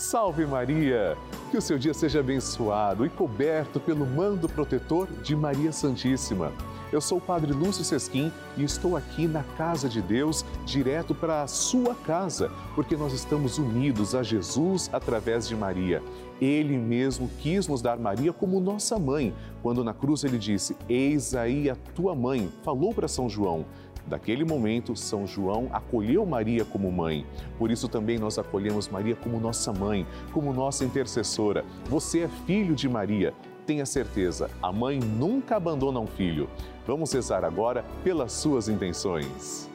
Salve Maria! Que o seu dia seja abençoado e coberto pelo mando protetor de Maria Santíssima. Eu sou o Padre Lúcio Sesquim e estou aqui na casa de Deus, direto para a sua casa, porque nós estamos unidos a Jesus através de Maria. Ele mesmo quis nos dar Maria como nossa mãe, quando na cruz ele disse: Eis aí a tua mãe, falou para São João. Daquele momento, São João acolheu Maria como mãe. Por isso também nós acolhemos Maria como nossa mãe, como nossa intercessora. Você é filho de Maria. Tenha certeza, a mãe nunca abandona um filho. Vamos rezar agora pelas suas intenções.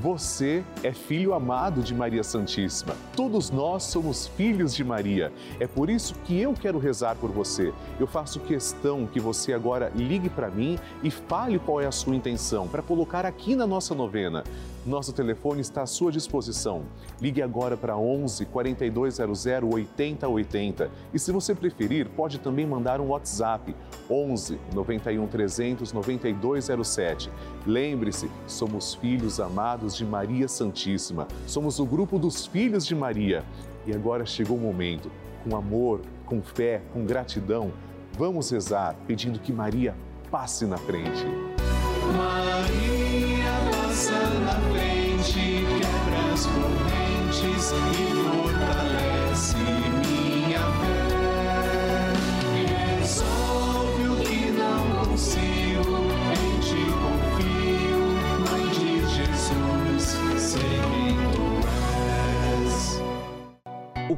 Você é filho amado de Maria Santíssima. Todos nós somos filhos de Maria. É por isso que eu quero rezar por você. Eu faço questão que você agora ligue para mim e fale qual é a sua intenção para colocar aqui na nossa novena. Nosso telefone está à sua disposição. Ligue agora para 11 4200 8080 e se você preferir, pode também mandar um WhatsApp 11 91 300 9207. Lembre-se, somos filhos amados de Maria Santíssima. Somos o grupo dos filhos de Maria. E agora chegou o momento, com amor, com fé, com gratidão, vamos rezar pedindo que Maria passe na frente. Maria passa na frente, quebra as correntes e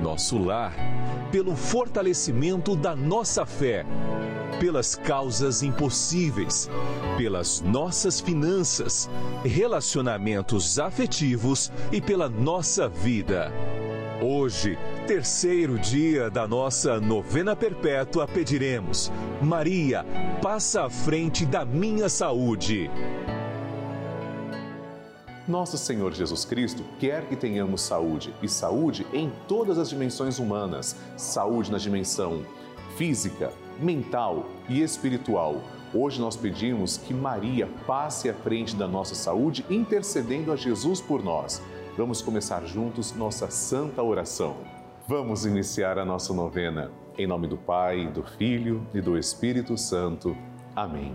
nosso lar, pelo fortalecimento da nossa fé, pelas causas impossíveis, pelas nossas finanças, relacionamentos afetivos e pela nossa vida. Hoje, terceiro dia da nossa novena perpétua, pediremos: Maria, passa à frente da minha saúde. Nosso Senhor Jesus Cristo quer que tenhamos saúde, e saúde em todas as dimensões humanas saúde na dimensão física, mental e espiritual. Hoje nós pedimos que Maria passe à frente da nossa saúde, intercedendo a Jesus por nós. Vamos começar juntos nossa santa oração. Vamos iniciar a nossa novena. Em nome do Pai, do Filho e do Espírito Santo. Amém.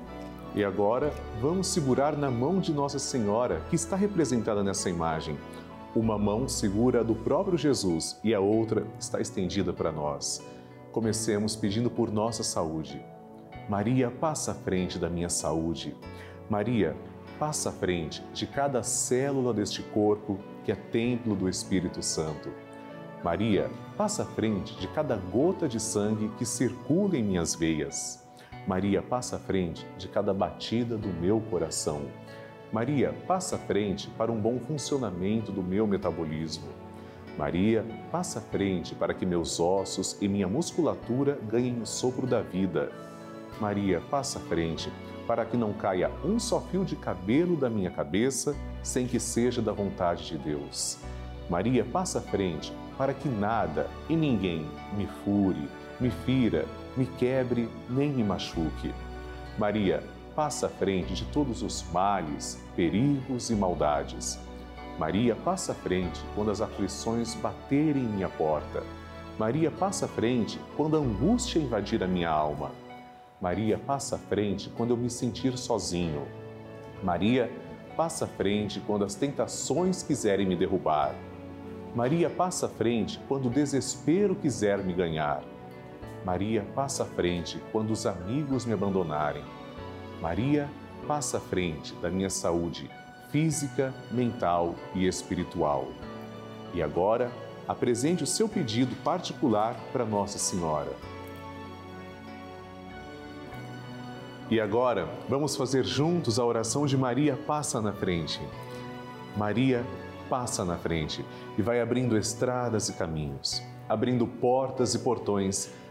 E agora, vamos segurar na mão de Nossa Senhora, que está representada nessa imagem. Uma mão segura a do próprio Jesus e a outra está estendida para nós. Comecemos pedindo por nossa saúde. Maria, passa à frente da minha saúde. Maria, passa à frente de cada célula deste corpo que é templo do Espírito Santo. Maria, passa à frente de cada gota de sangue que circula em minhas veias. Maria, passa à frente de cada batida do meu coração. Maria, passa à frente para um bom funcionamento do meu metabolismo. Maria, passa à frente para que meus ossos e minha musculatura ganhem o sopro da vida. Maria, passa à frente para que não caia um só fio de cabelo da minha cabeça sem que seja da vontade de Deus. Maria, passa à frente para que nada e ninguém me fure, me fira, me quebre nem me machuque. Maria, passa à frente de todos os males, perigos e maldades. Maria passa à frente quando as aflições baterem em minha porta. Maria passa à frente quando a angústia invadir a minha alma. Maria passa à frente quando eu me sentir sozinho. Maria passa à frente quando as tentações quiserem me derrubar. Maria passa à frente quando o desespero quiser me ganhar. Maria passa à frente quando os amigos me abandonarem. Maria passa à frente da minha saúde física, mental e espiritual. E agora, apresente o seu pedido particular para Nossa Senhora. E agora, vamos fazer juntos a oração de Maria Passa na Frente. Maria passa na frente e vai abrindo estradas e caminhos, abrindo portas e portões,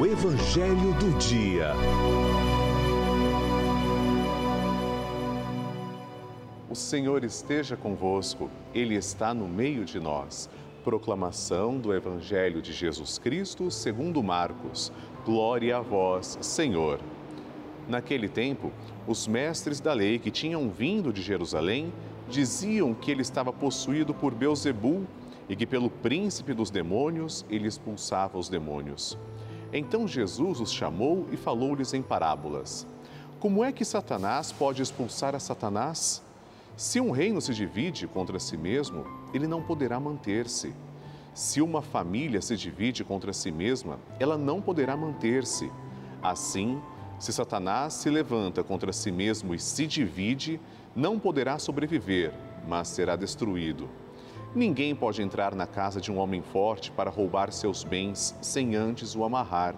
O Evangelho do Dia. O Senhor esteja convosco, Ele está no meio de nós. Proclamação do Evangelho de Jesus Cristo segundo Marcos. Glória a vós, Senhor. Naquele tempo, os mestres da lei que tinham vindo de Jerusalém diziam que ele estava possuído por Beelzebul e que pelo príncipe dos demônios ele expulsava os demônios. Então Jesus os chamou e falou-lhes em parábolas: Como é que Satanás pode expulsar a Satanás? Se um reino se divide contra si mesmo, ele não poderá manter-se. Se uma família se divide contra si mesma, ela não poderá manter-se. Assim, se Satanás se levanta contra si mesmo e se divide, não poderá sobreviver, mas será destruído. Ninguém pode entrar na casa de um homem forte para roubar seus bens sem antes o amarrar.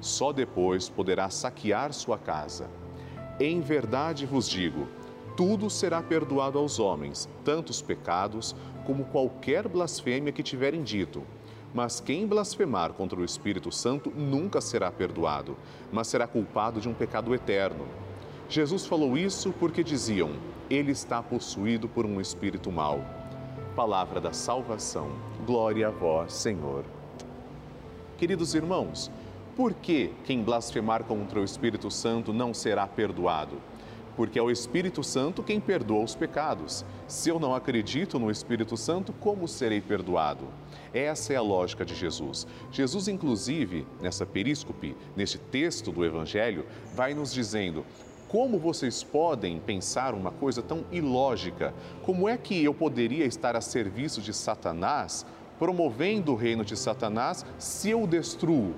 Só depois poderá saquear sua casa. Em verdade vos digo, tudo será perdoado aos homens, tanto os pecados como qualquer blasfêmia que tiverem dito. Mas quem blasfemar contra o Espírito Santo nunca será perdoado, mas será culpado de um pecado eterno. Jesus falou isso porque diziam: ele está possuído por um espírito mau. Palavra da salvação. Glória a vós, Senhor. Queridos irmãos, por que quem blasfemar contra o Espírito Santo não será perdoado? porque é o Espírito Santo quem perdoa os pecados. Se eu não acredito no Espírito Santo, como serei perdoado? Essa é a lógica de Jesus. Jesus, inclusive, nessa períscope, neste texto do Evangelho, vai nos dizendo: como vocês podem pensar uma coisa tão ilógica? Como é que eu poderia estar a serviço de Satanás, promovendo o reino de Satanás, se eu destruo?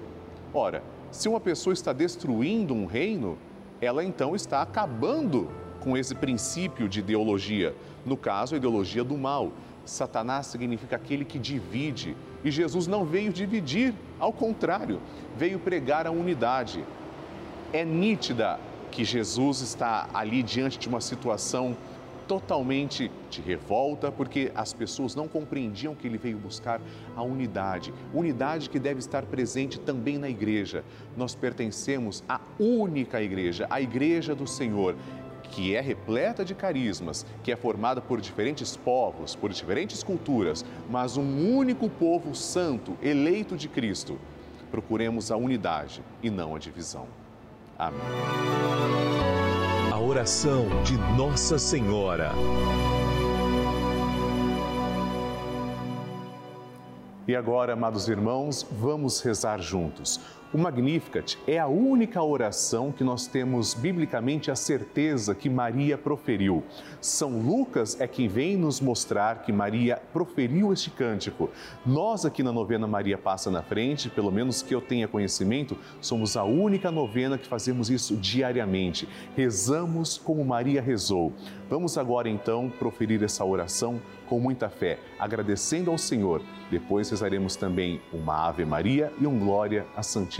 Ora, se uma pessoa está destruindo um reino, ela então está acabando com esse princípio de ideologia, no caso, a ideologia do mal. Satanás significa aquele que divide, e Jesus não veio dividir, ao contrário, veio pregar a unidade. É nítida que Jesus está ali diante de uma situação totalmente de revolta, porque as pessoas não compreendiam que ele veio buscar a unidade. Unidade que deve estar presente também na igreja. Nós pertencemos à única igreja, a igreja do Senhor que é repleta de carismas, que é formada por diferentes povos, por diferentes culturas, mas um único povo santo, eleito de Cristo. Procuremos a unidade e não a divisão. Amém oração de Nossa Senhora. E agora, amados irmãos, vamos rezar juntos. O Magnificat é a única oração que nós temos biblicamente a certeza que Maria proferiu. São Lucas é quem vem nos mostrar que Maria proferiu este cântico. Nós aqui na novena Maria Passa na Frente, pelo menos que eu tenha conhecimento, somos a única novena que fazemos isso diariamente. Rezamos como Maria rezou. Vamos agora então proferir essa oração com muita fé, agradecendo ao Senhor. Depois rezaremos também uma Ave Maria e um Glória à Santíssima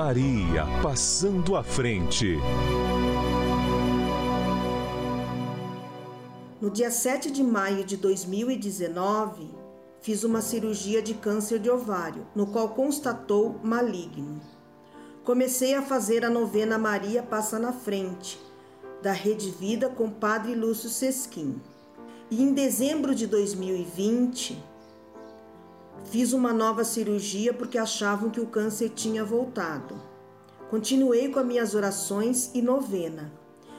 Maria passando à frente. No dia 7 de maio de 2019, fiz uma cirurgia de câncer de ovário, no qual constatou maligno. Comecei a fazer a novena Maria Passa na Frente da Rede Vida com Padre Lúcio Sesquim. E em dezembro de 2020, fiz uma nova cirurgia porque achavam que o câncer tinha voltado. Continuei com as minhas orações e novena,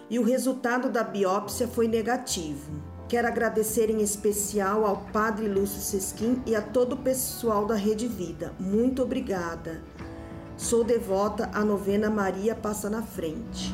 e o resultado da biópsia foi negativo. Quero agradecer em especial ao Padre Lúcio Sesquim e a todo o pessoal da Rede Vida. Muito obrigada. Sou devota à novena Maria Passa na Frente.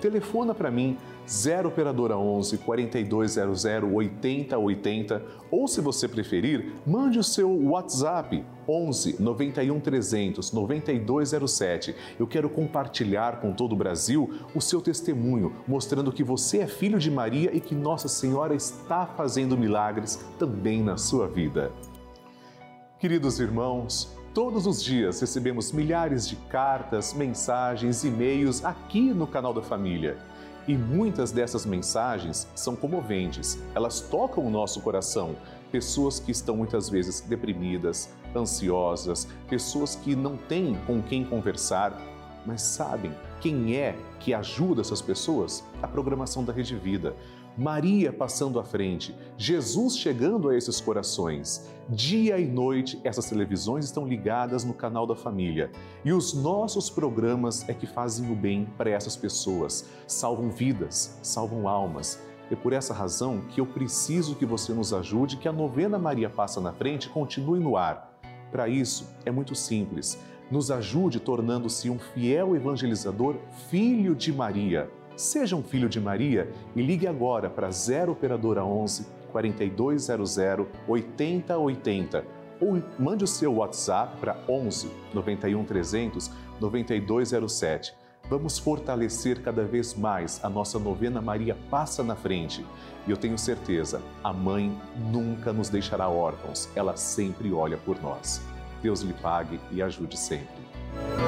Telefona para mim 0 operadora 11 4200 8080 ou se você preferir, mande o seu WhatsApp 11 91 300 9207. Eu quero compartilhar com todo o Brasil o seu testemunho, mostrando que você é filho de Maria e que Nossa Senhora está fazendo milagres também na sua vida. Queridos irmãos, Todos os dias recebemos milhares de cartas, mensagens, e-mails aqui no canal da Família. E muitas dessas mensagens são comoventes, elas tocam o nosso coração. Pessoas que estão muitas vezes deprimidas, ansiosas, pessoas que não têm com quem conversar, mas sabem quem é que ajuda essas pessoas? A programação da Rede Vida. Maria passando à frente, Jesus chegando a esses corações. Dia e noite, essas televisões estão ligadas no canal da família. E os nossos programas é que fazem o bem para essas pessoas, salvam vidas, salvam almas. É por essa razão que eu preciso que você nos ajude, que a novena Maria Passa na Frente continue no ar. Para isso, é muito simples. Nos ajude tornando-se um fiel evangelizador, filho de Maria Seja um filho de Maria e ligue agora para 0 Operadora 11 4200 8080 ou mande o seu WhatsApp para 11 91 300 9207. Vamos fortalecer cada vez mais a nossa novena Maria Passa na Frente. E eu tenho certeza, a mãe nunca nos deixará órfãos, ela sempre olha por nós. Deus lhe pague e ajude sempre.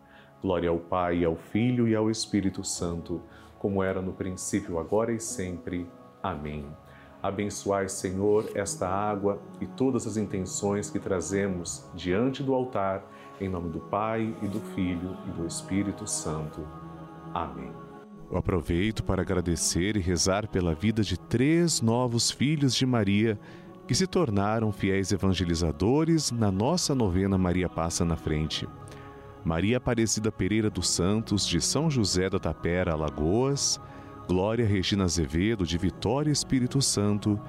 Glória ao Pai, ao Filho e ao Espírito Santo, como era no princípio, agora e sempre. Amém. Abençoai, Senhor, esta água e todas as intenções que trazemos diante do altar, em nome do Pai e do Filho e do Espírito Santo. Amém. Eu aproveito para agradecer e rezar pela vida de três novos filhos de Maria que se tornaram fiéis evangelizadores na nossa novena Maria Passa na Frente. Maria Aparecida Pereira dos Santos, de São José da Tapera, Alagoas, Glória Regina Azevedo, de Vitória Espírito Santo,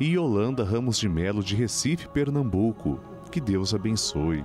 e Yolanda Ramos de Melo, de Recife, Pernambuco. Que Deus abençoe.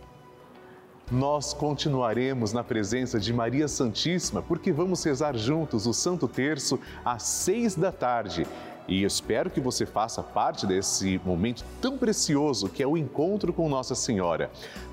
nós continuaremos na presença de Maria Santíssima, porque vamos rezar juntos o Santo Terço às seis da tarde. E espero que você faça parte desse momento tão precioso que é o encontro com Nossa Senhora.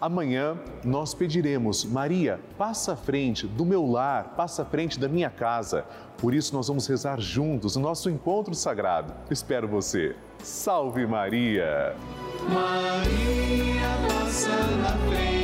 Amanhã nós pediremos, Maria, passa à frente do meu lar, passa à frente da minha casa. Por isso nós vamos rezar juntos o nosso encontro sagrado. Espero você. Salve Maria! Maria passa na frente,